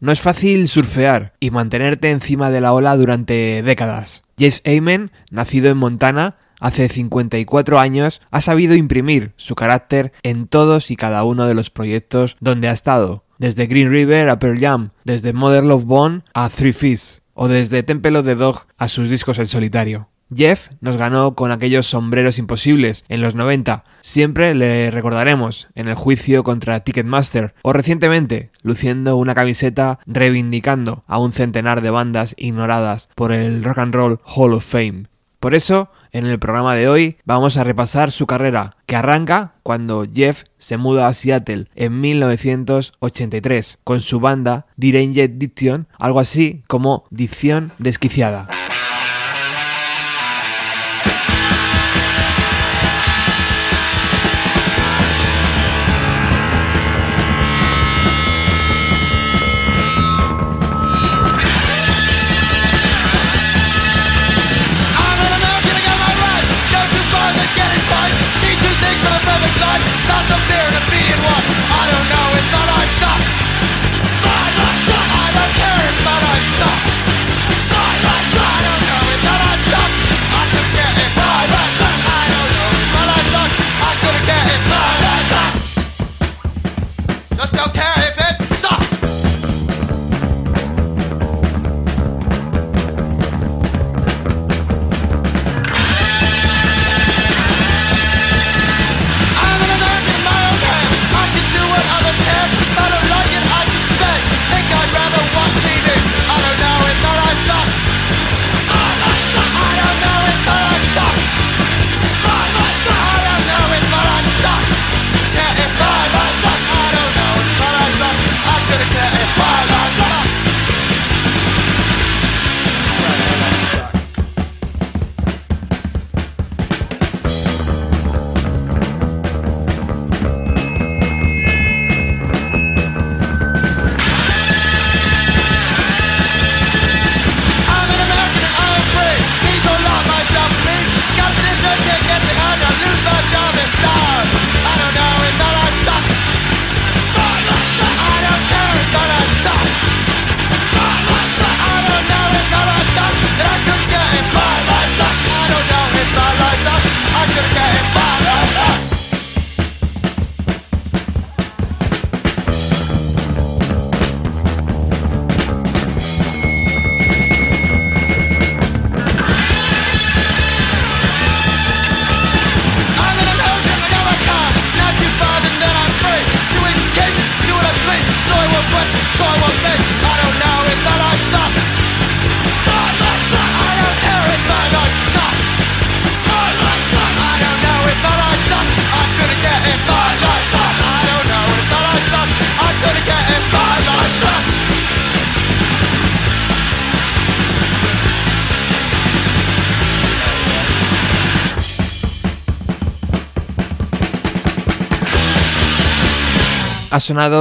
No es fácil surfear y mantenerte encima de la ola durante décadas. James Amen, nacido en Montana, hace 54 años, ha sabido imprimir su carácter en todos y cada uno de los proyectos donde ha estado, desde Green River a Pearl Jam, desde Mother Love Bone a Three Fists, o desde Temple of the Dog a sus discos en solitario. Jeff nos ganó con aquellos sombreros imposibles en los 90. Siempre le recordaremos en el juicio contra Ticketmaster o recientemente luciendo una camiseta reivindicando a un centenar de bandas ignoradas por el Rock and Roll Hall of Fame. Por eso, en el programa de hoy vamos a repasar su carrera, que arranca cuando Jeff se muda a Seattle en 1983 con su banda Deranged Diction, algo así como Dicción Desquiciada.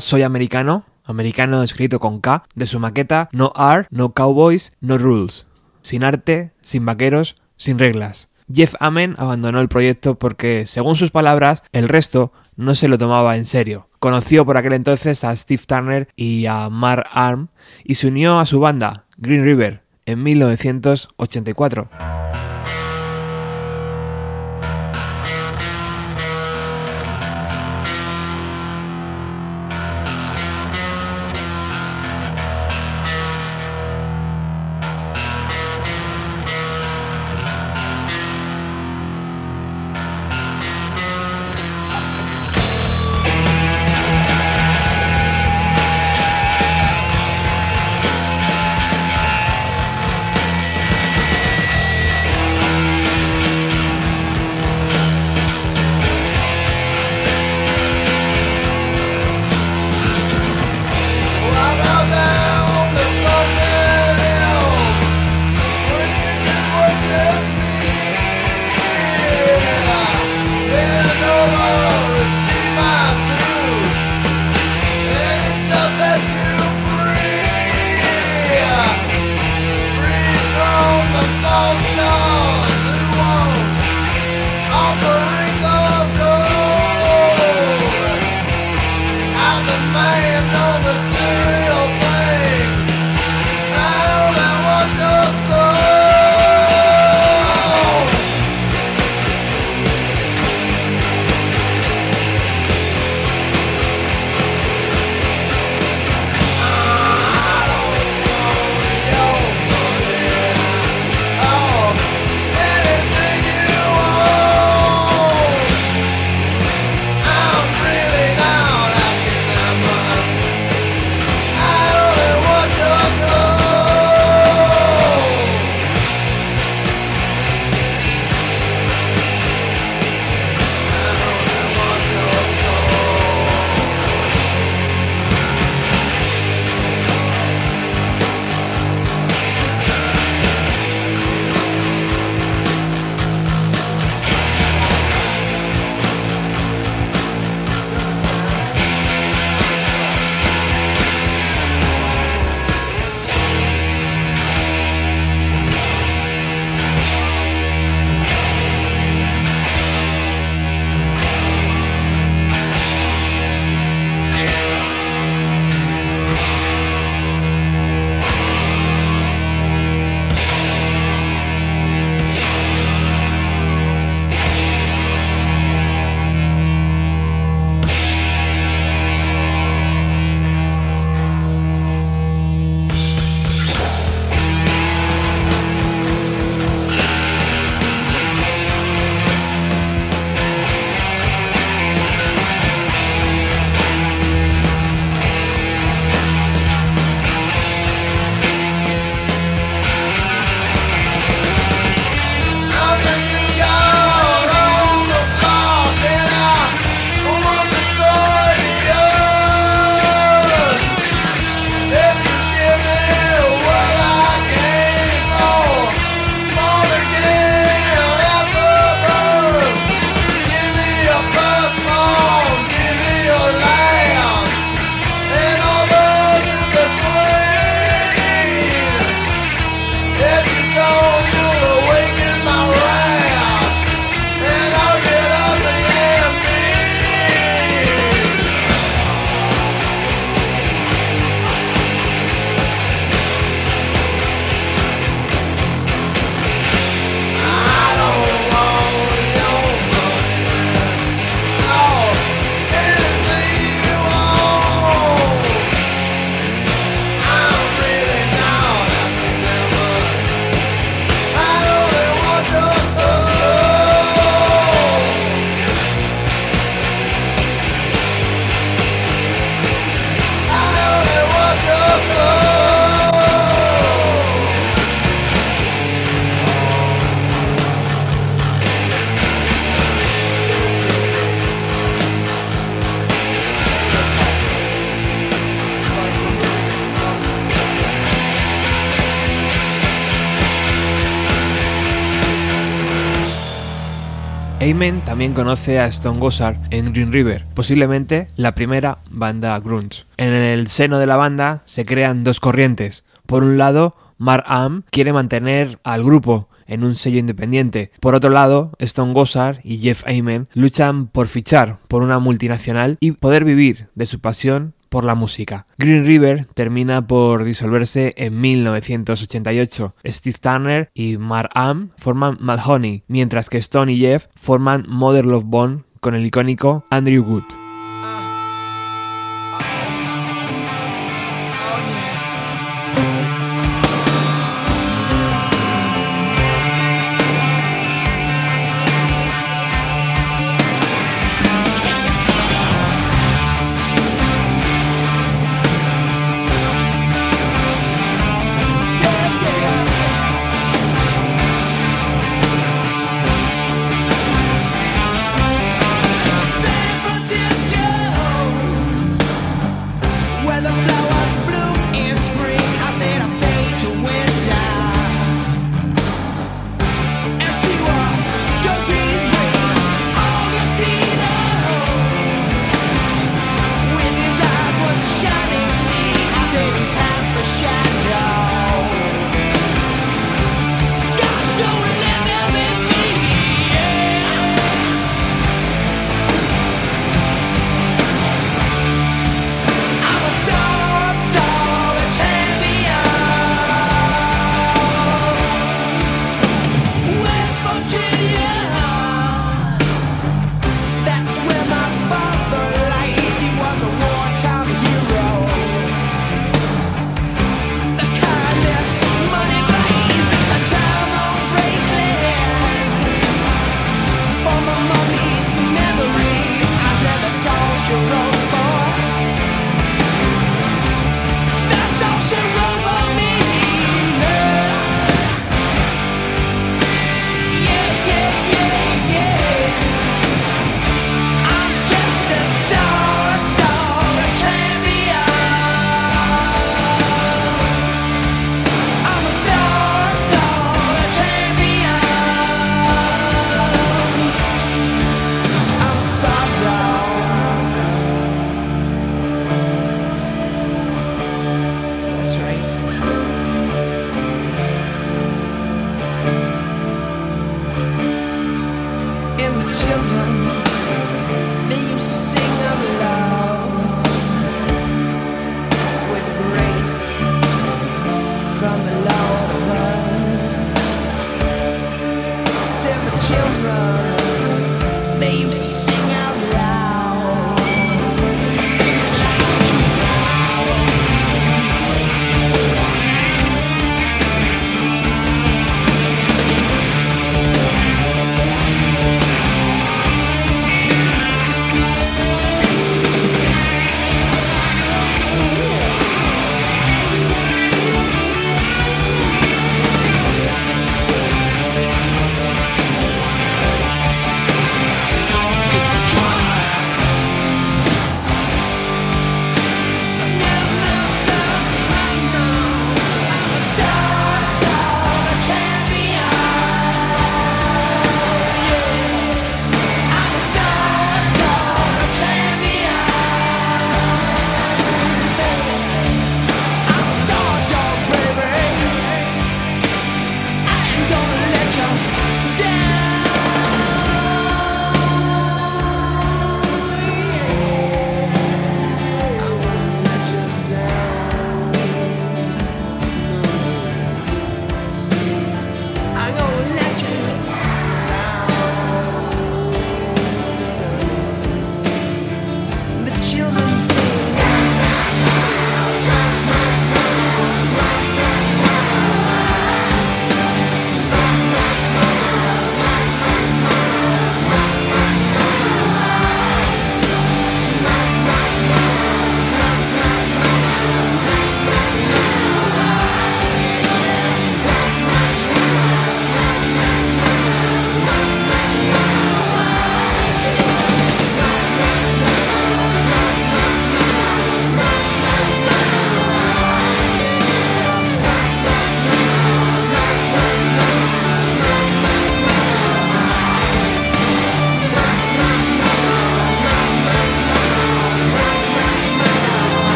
Soy Americano, americano escrito con K, de su maqueta No Art, No Cowboys, No Rules. Sin arte, sin vaqueros, sin reglas. Jeff Amen abandonó el proyecto porque, según sus palabras, el resto no se lo tomaba en serio. Conoció por aquel entonces a Steve Turner y a Mark Arm y se unió a su banda, Green River, en 1984. Amen también conoce a Stone Gossard en Green River, posiblemente la primera banda grunge. En el seno de la banda se crean dos corrientes. Por un lado, Mark Am quiere mantener al grupo en un sello independiente. Por otro lado, Stone Gossard y Jeff Amen luchan por fichar por una multinacional y poder vivir de su pasión por la música. Green River termina por disolverse en 1988. Steve Turner y Mark Am forman Mad Honey, mientras que Stone y Jeff forman Mother Love Bone con el icónico Andrew Wood.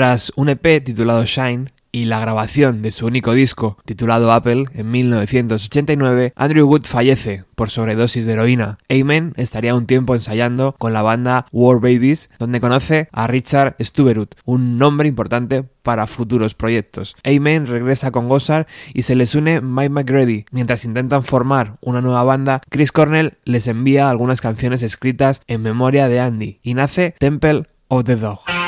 Tras un EP titulado Shine, y la grabación de su único disco, titulado Apple, en 1989, Andrew Wood fallece por sobredosis de heroína. Amen estaría un tiempo ensayando con la banda War Babies, donde conoce a Richard Stuberud, un nombre importante para futuros proyectos. Amen regresa con Gossard y se les une Mike McGrady. Mientras intentan formar una nueva banda, Chris Cornell les envía algunas canciones escritas en memoria de Andy y nace Temple of the Dog.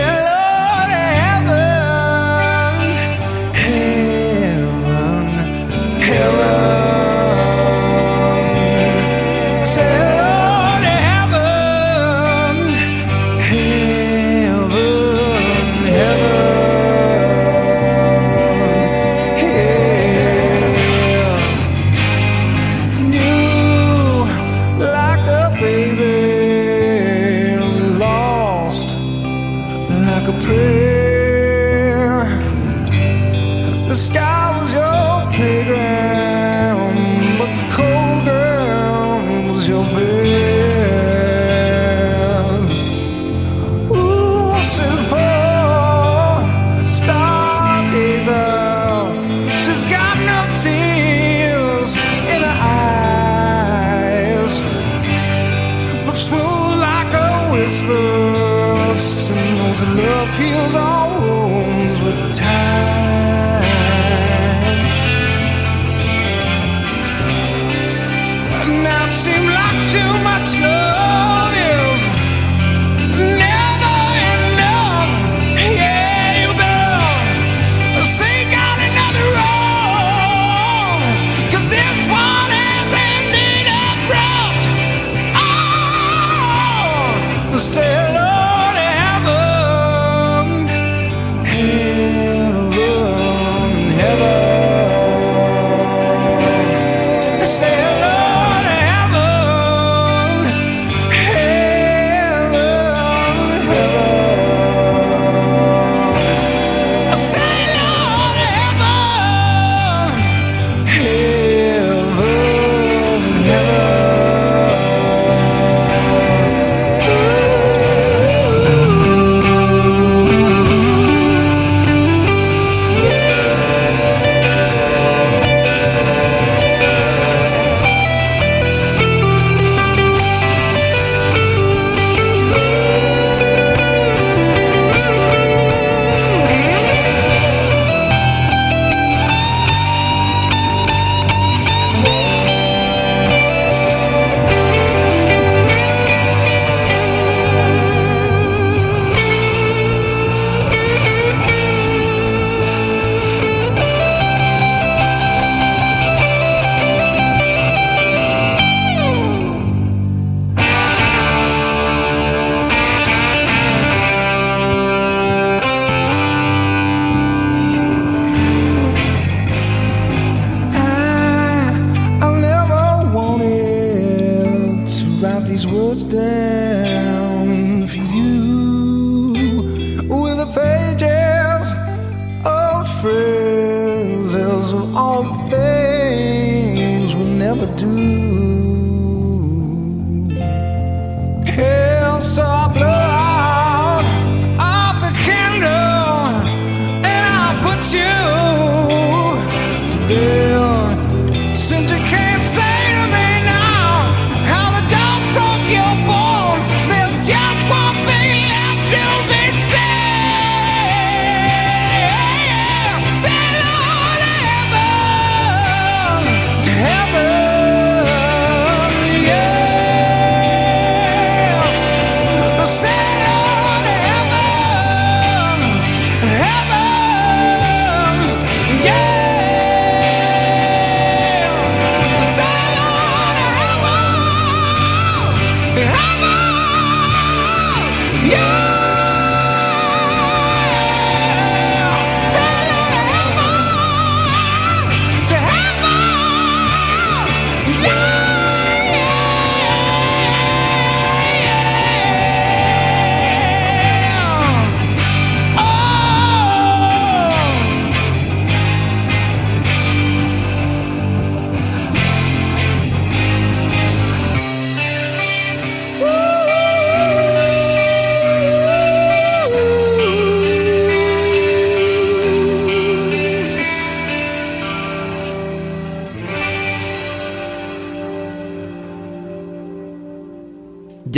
yeah.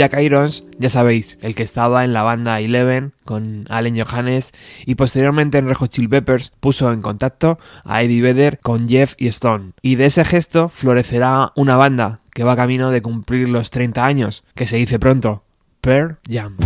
Jack Irons, ya sabéis, el que estaba en la banda Eleven con Allen Johannes y posteriormente en Red Hot Chili Peppers, puso en contacto a Eddie Vedder con Jeff y Stone. Y de ese gesto florecerá una banda que va camino de cumplir los 30 años, que se dice pronto, Pearl Jam.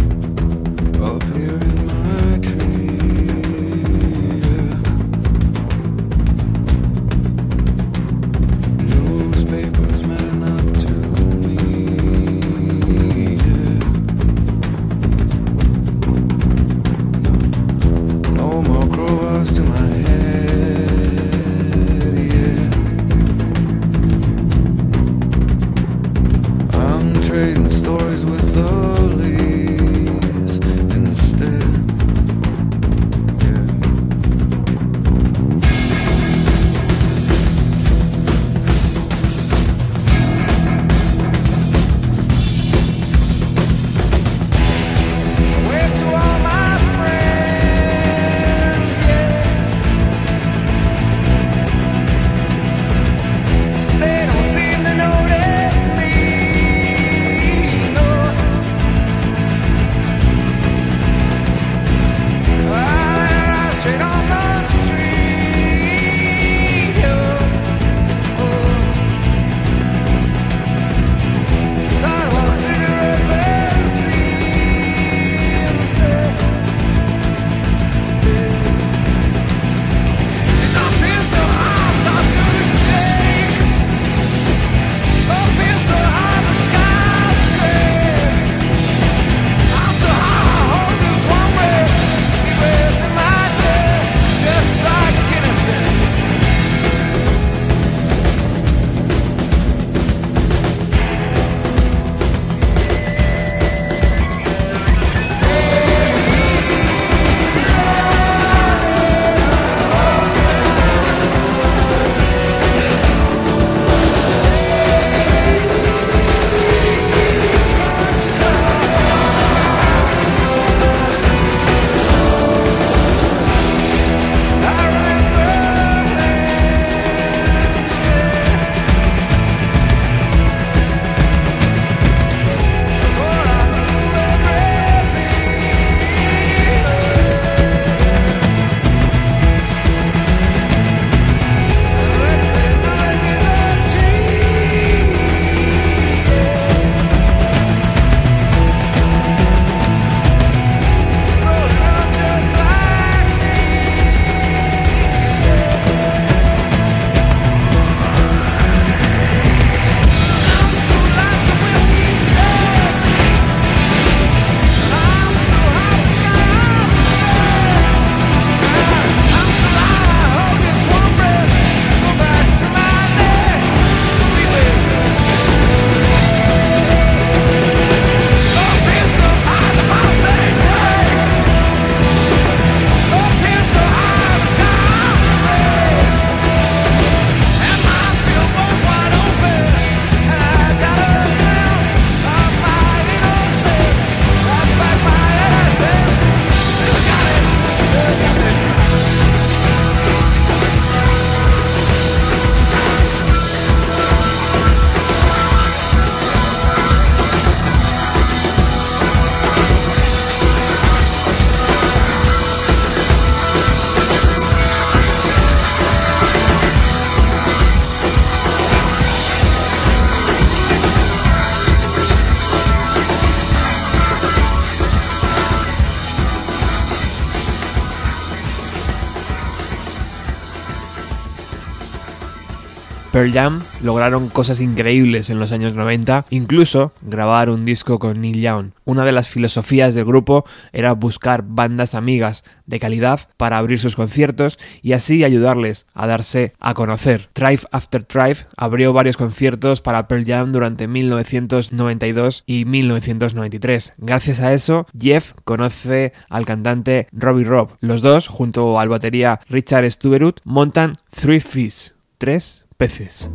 Pearl Jam lograron cosas increíbles en los años 90, incluso grabar un disco con Neil Young. Una de las filosofías del grupo era buscar bandas amigas de calidad para abrir sus conciertos y así ayudarles a darse a conocer. Tribe After Tribe abrió varios conciertos para Pearl Jam durante 1992 y 1993. Gracias a eso, Jeff conoce al cantante Robbie Robb. Los dos, junto al batería Richard Stuberud, montan Three Fish, tres peces.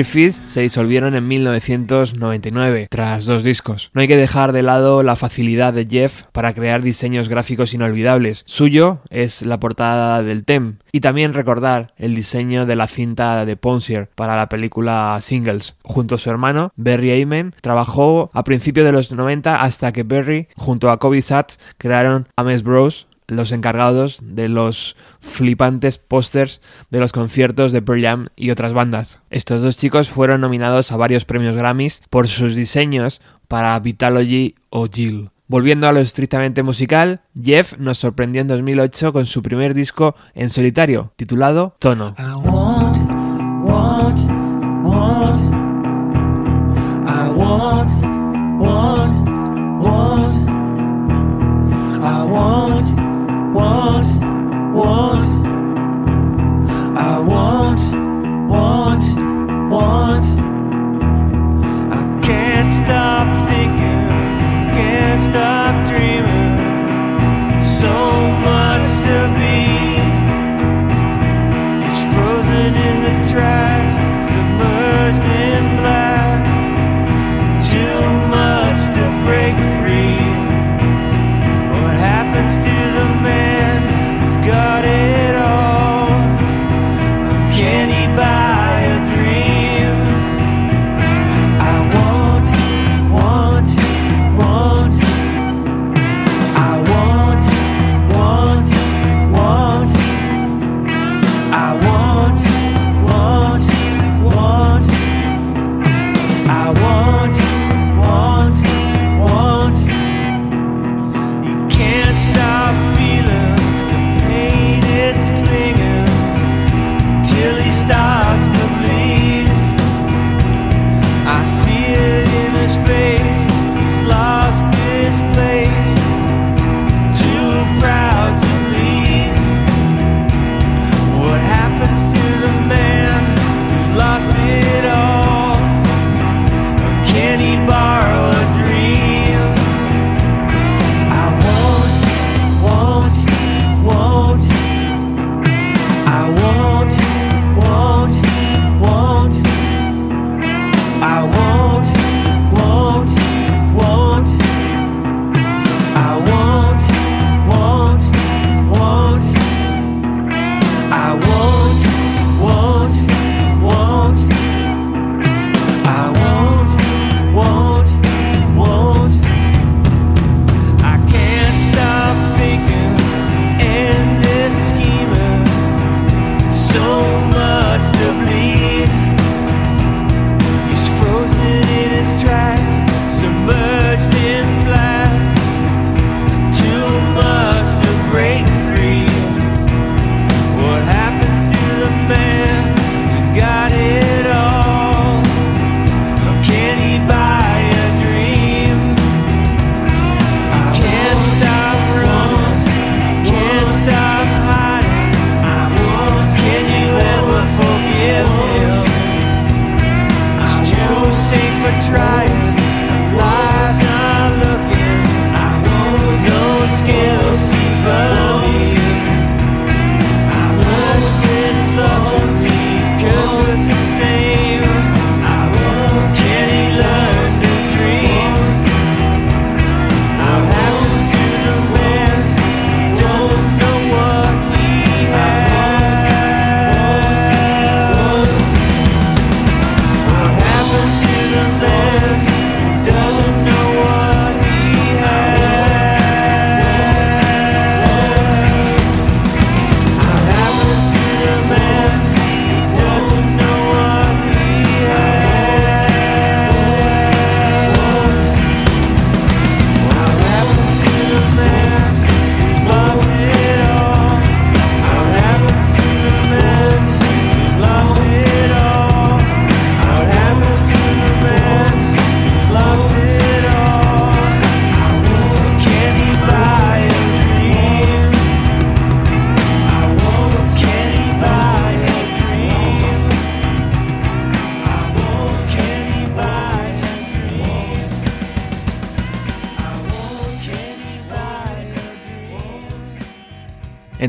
Three Fees se disolvieron en 1999, tras dos discos. No hay que dejar de lado la facilidad de Jeff para crear diseños gráficos inolvidables. Suyo es la portada del TEM, y también recordar el diseño de la cinta de Ponsier para la película Singles. Junto a su hermano, Barry Amen, trabajó a principios de los 90 hasta que Barry, junto a Kobe Satz, crearon Ames Bros, los encargados de los flipantes pósters de los conciertos de Pearl Jam y otras bandas. Estos dos chicos fueron nominados a varios premios Grammys por sus diseños para Vitalogy o Jill. Volviendo a lo estrictamente musical, Jeff nos sorprendió en 2008 con su primer disco en solitario, titulado Tono. Want, want. I want, want, want. I can't stop thinking, can't stop dreaming. So much to be. is frozen in the tracks,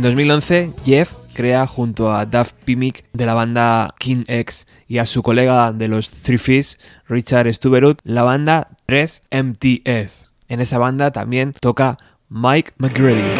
En 2011, Jeff crea junto a Duff Pimick de la banda King X y a su colega de los Three Fish, Richard Stuberut, la banda 3MTS. En esa banda también toca Mike McGrady.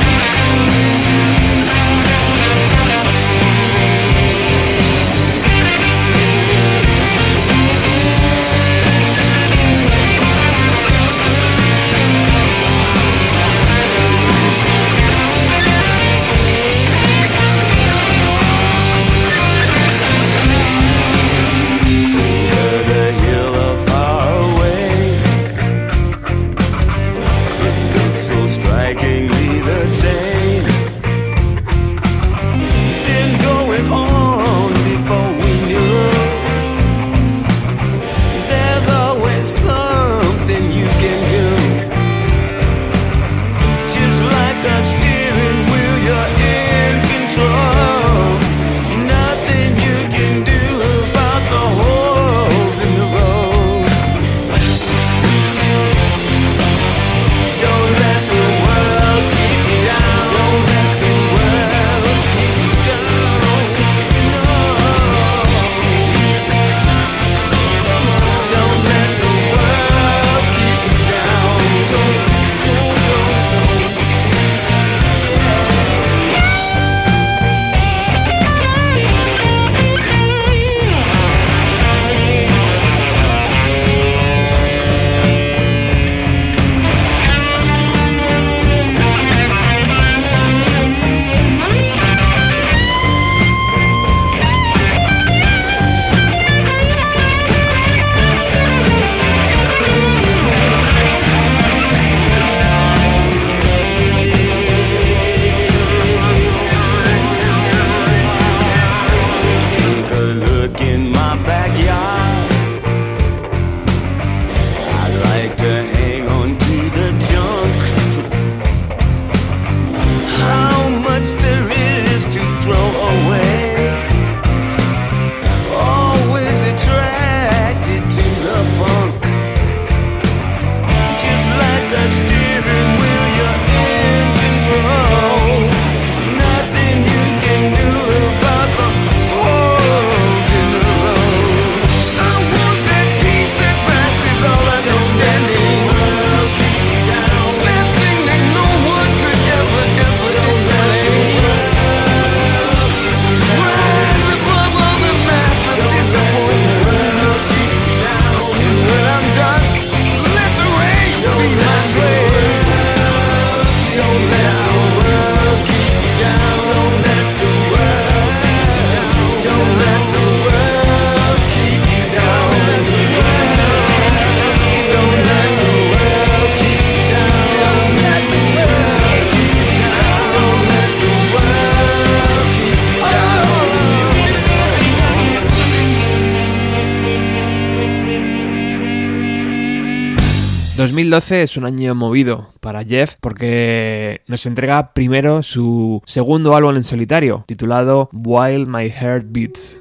2012 es un año movido para Jeff porque nos entrega primero su segundo álbum en solitario titulado While My Heart Beats.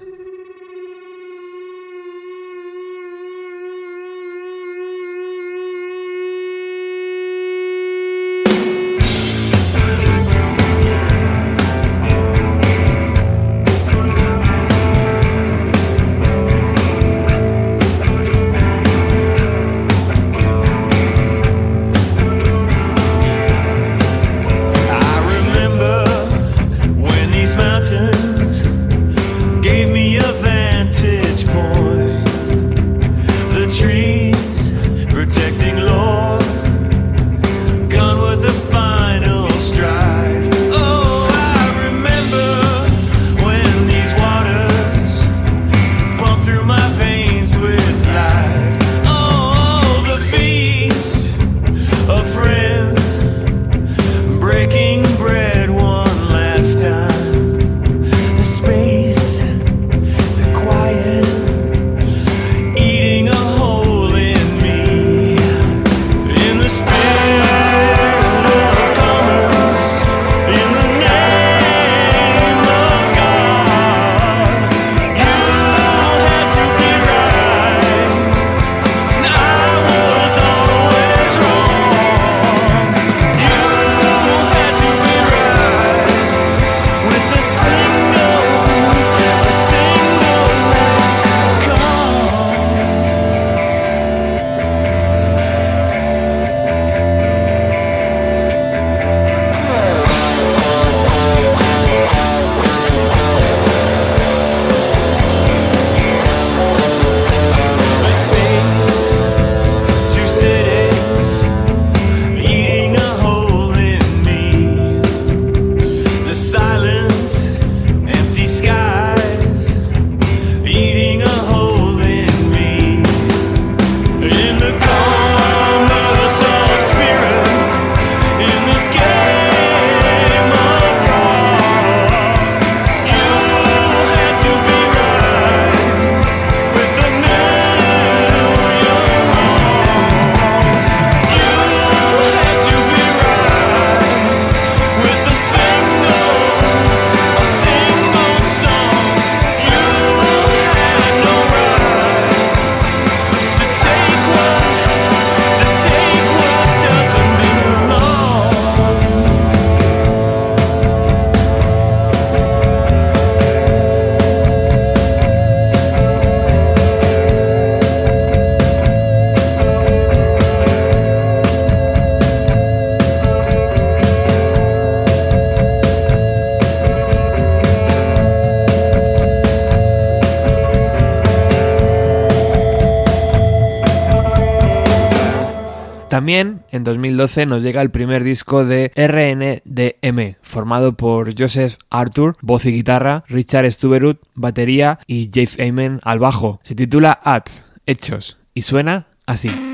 También en 2012 nos llega el primer disco de RNDM, formado por Joseph Arthur, voz y guitarra, Richard Stuberut, batería y Jeff Amen al bajo. Se titula Ads, Hechos, y suena así.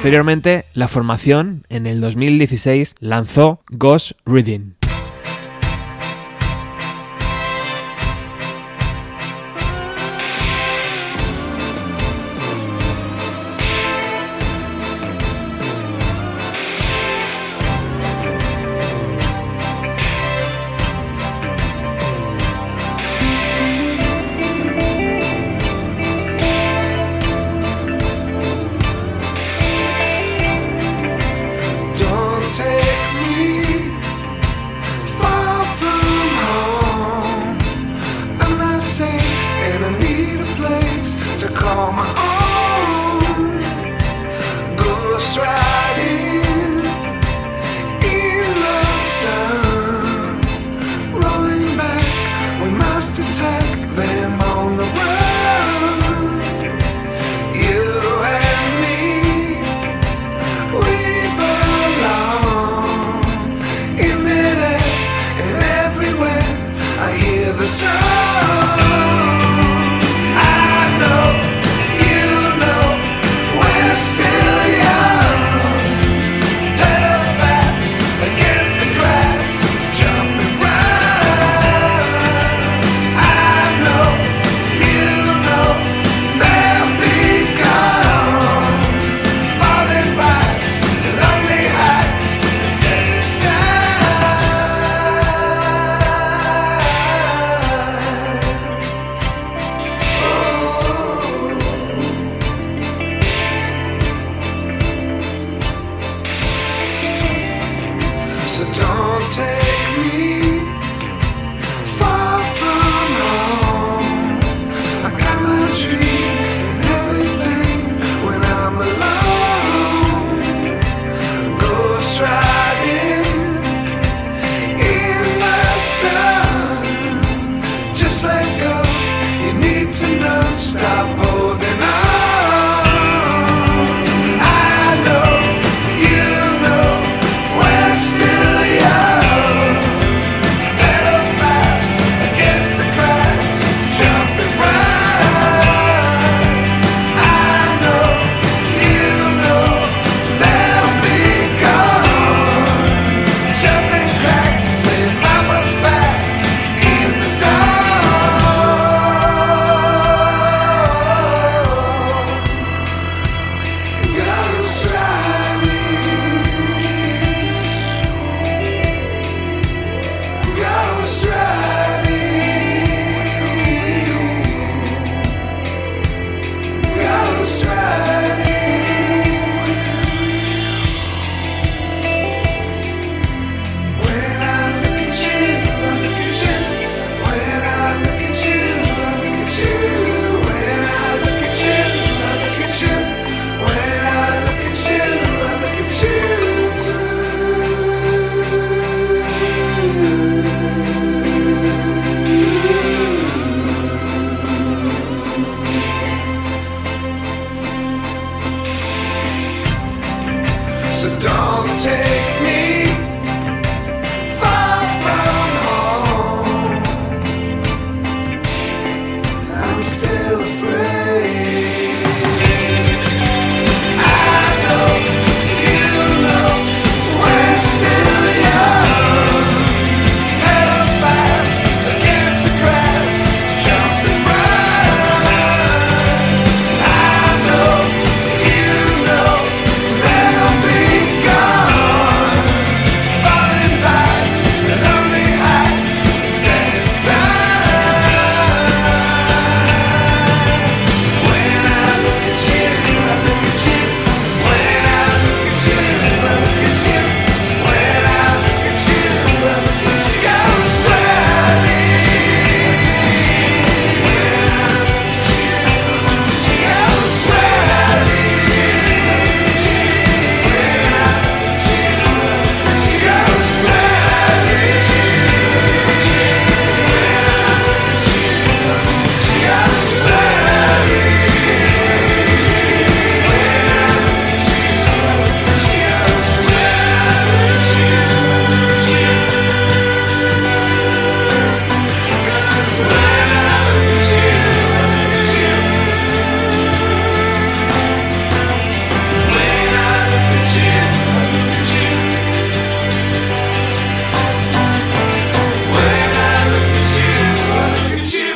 Posteriormente, la formación, en el 2016, lanzó Ghost Reading,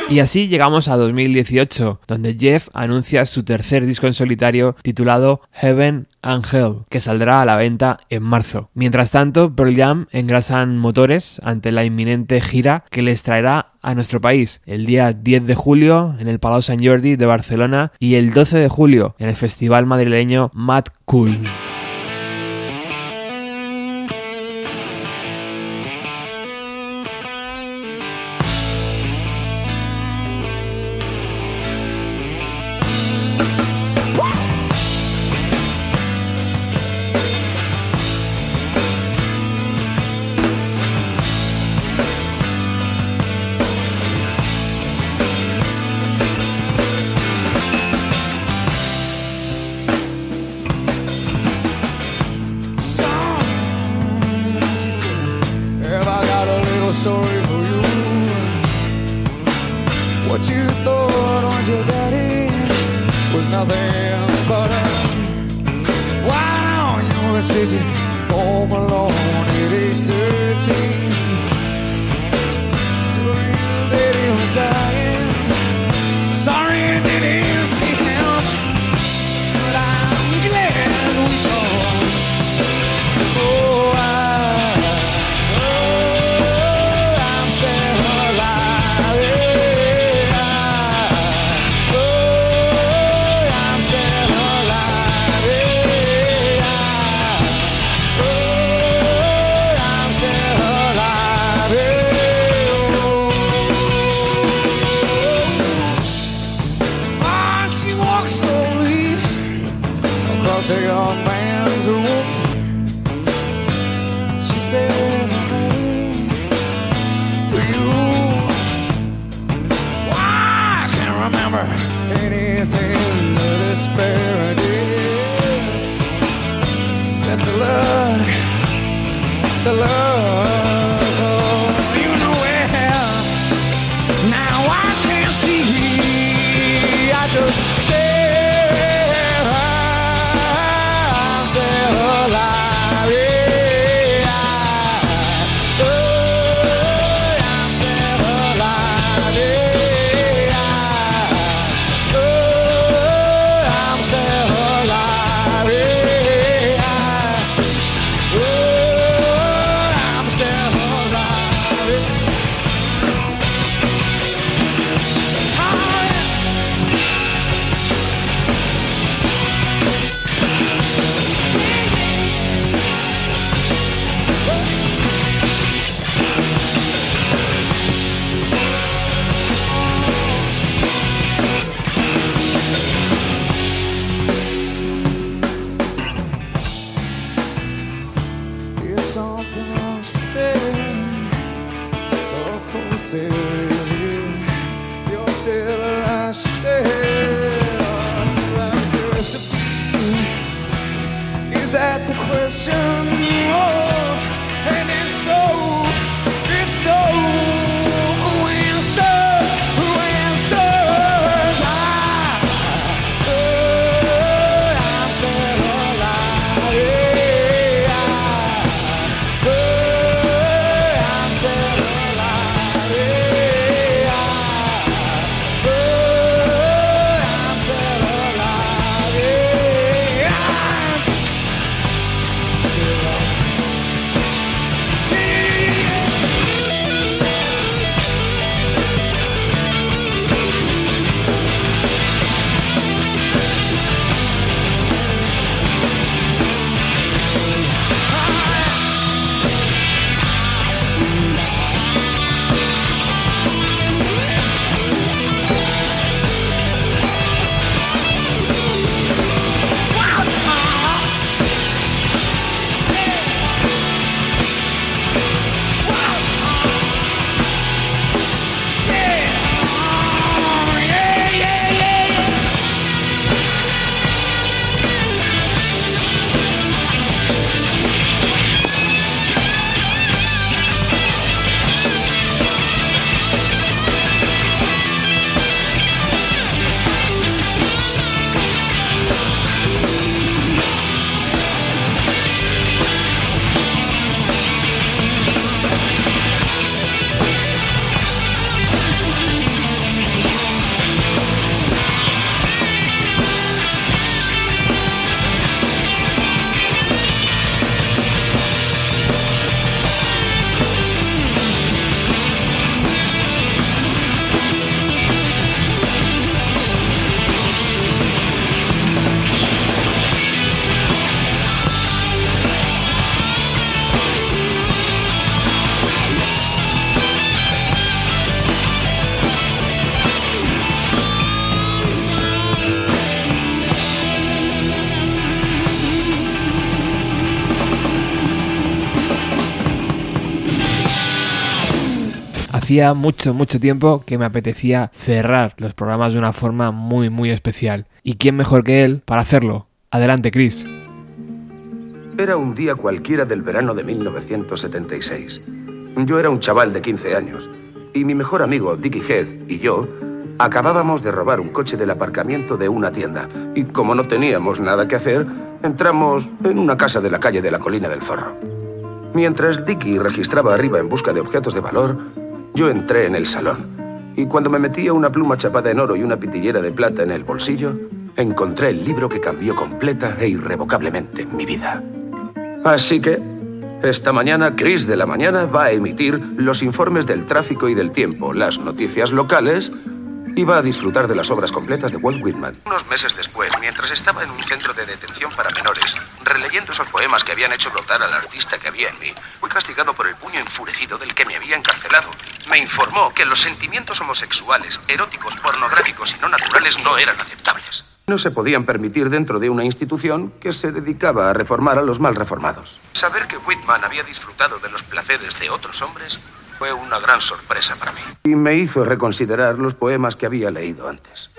Y así llegamos a 2018, donde Jeff anuncia su tercer disco en solitario titulado Heaven and Hell, que saldrá a la venta en marzo. Mientras tanto, Pearl Jam engrasan motores ante la inminente gira que les traerá a nuestro país el día 10 de julio en el Palau Sant Jordi de Barcelona y el 12 de julio en el festival madrileño Mad Cool. Saigon Hacía mucho, mucho tiempo que me apetecía cerrar los programas de una forma muy, muy especial. ¿Y quién mejor que él para hacerlo? Adelante, Chris. Era un día cualquiera del verano de 1976. Yo era un chaval de 15 años y mi mejor amigo Dickie Heath y yo acabábamos de robar un coche del aparcamiento de una tienda y como no teníamos nada que hacer, entramos en una casa de la calle de la Colina del Zorro. Mientras Dickie registraba arriba en busca de objetos de valor, yo entré en el salón y cuando me metía una pluma chapada en oro y una pitillera de plata en el bolsillo, encontré el libro que cambió completa e irrevocablemente mi vida. Así que, esta mañana, Chris de la Mañana va a emitir los informes del tráfico y del tiempo, las noticias locales va a disfrutar de las obras completas de Walt Whitman. Unos meses después, mientras estaba en un centro de detención para menores, releyendo esos poemas que habían hecho brotar al artista que había en mí, fui castigado por el puño enfurecido del que me había encarcelado. Me informó que los sentimientos homosexuales, eróticos, pornográficos y no naturales no eran aceptables. No se podían permitir dentro de una institución que se dedicaba a reformar a los mal reformados. Saber que Whitman había disfrutado de los placeres de otros hombres fue una gran sorpresa para mí. Y me hizo reconsiderar los poemas que había leído antes.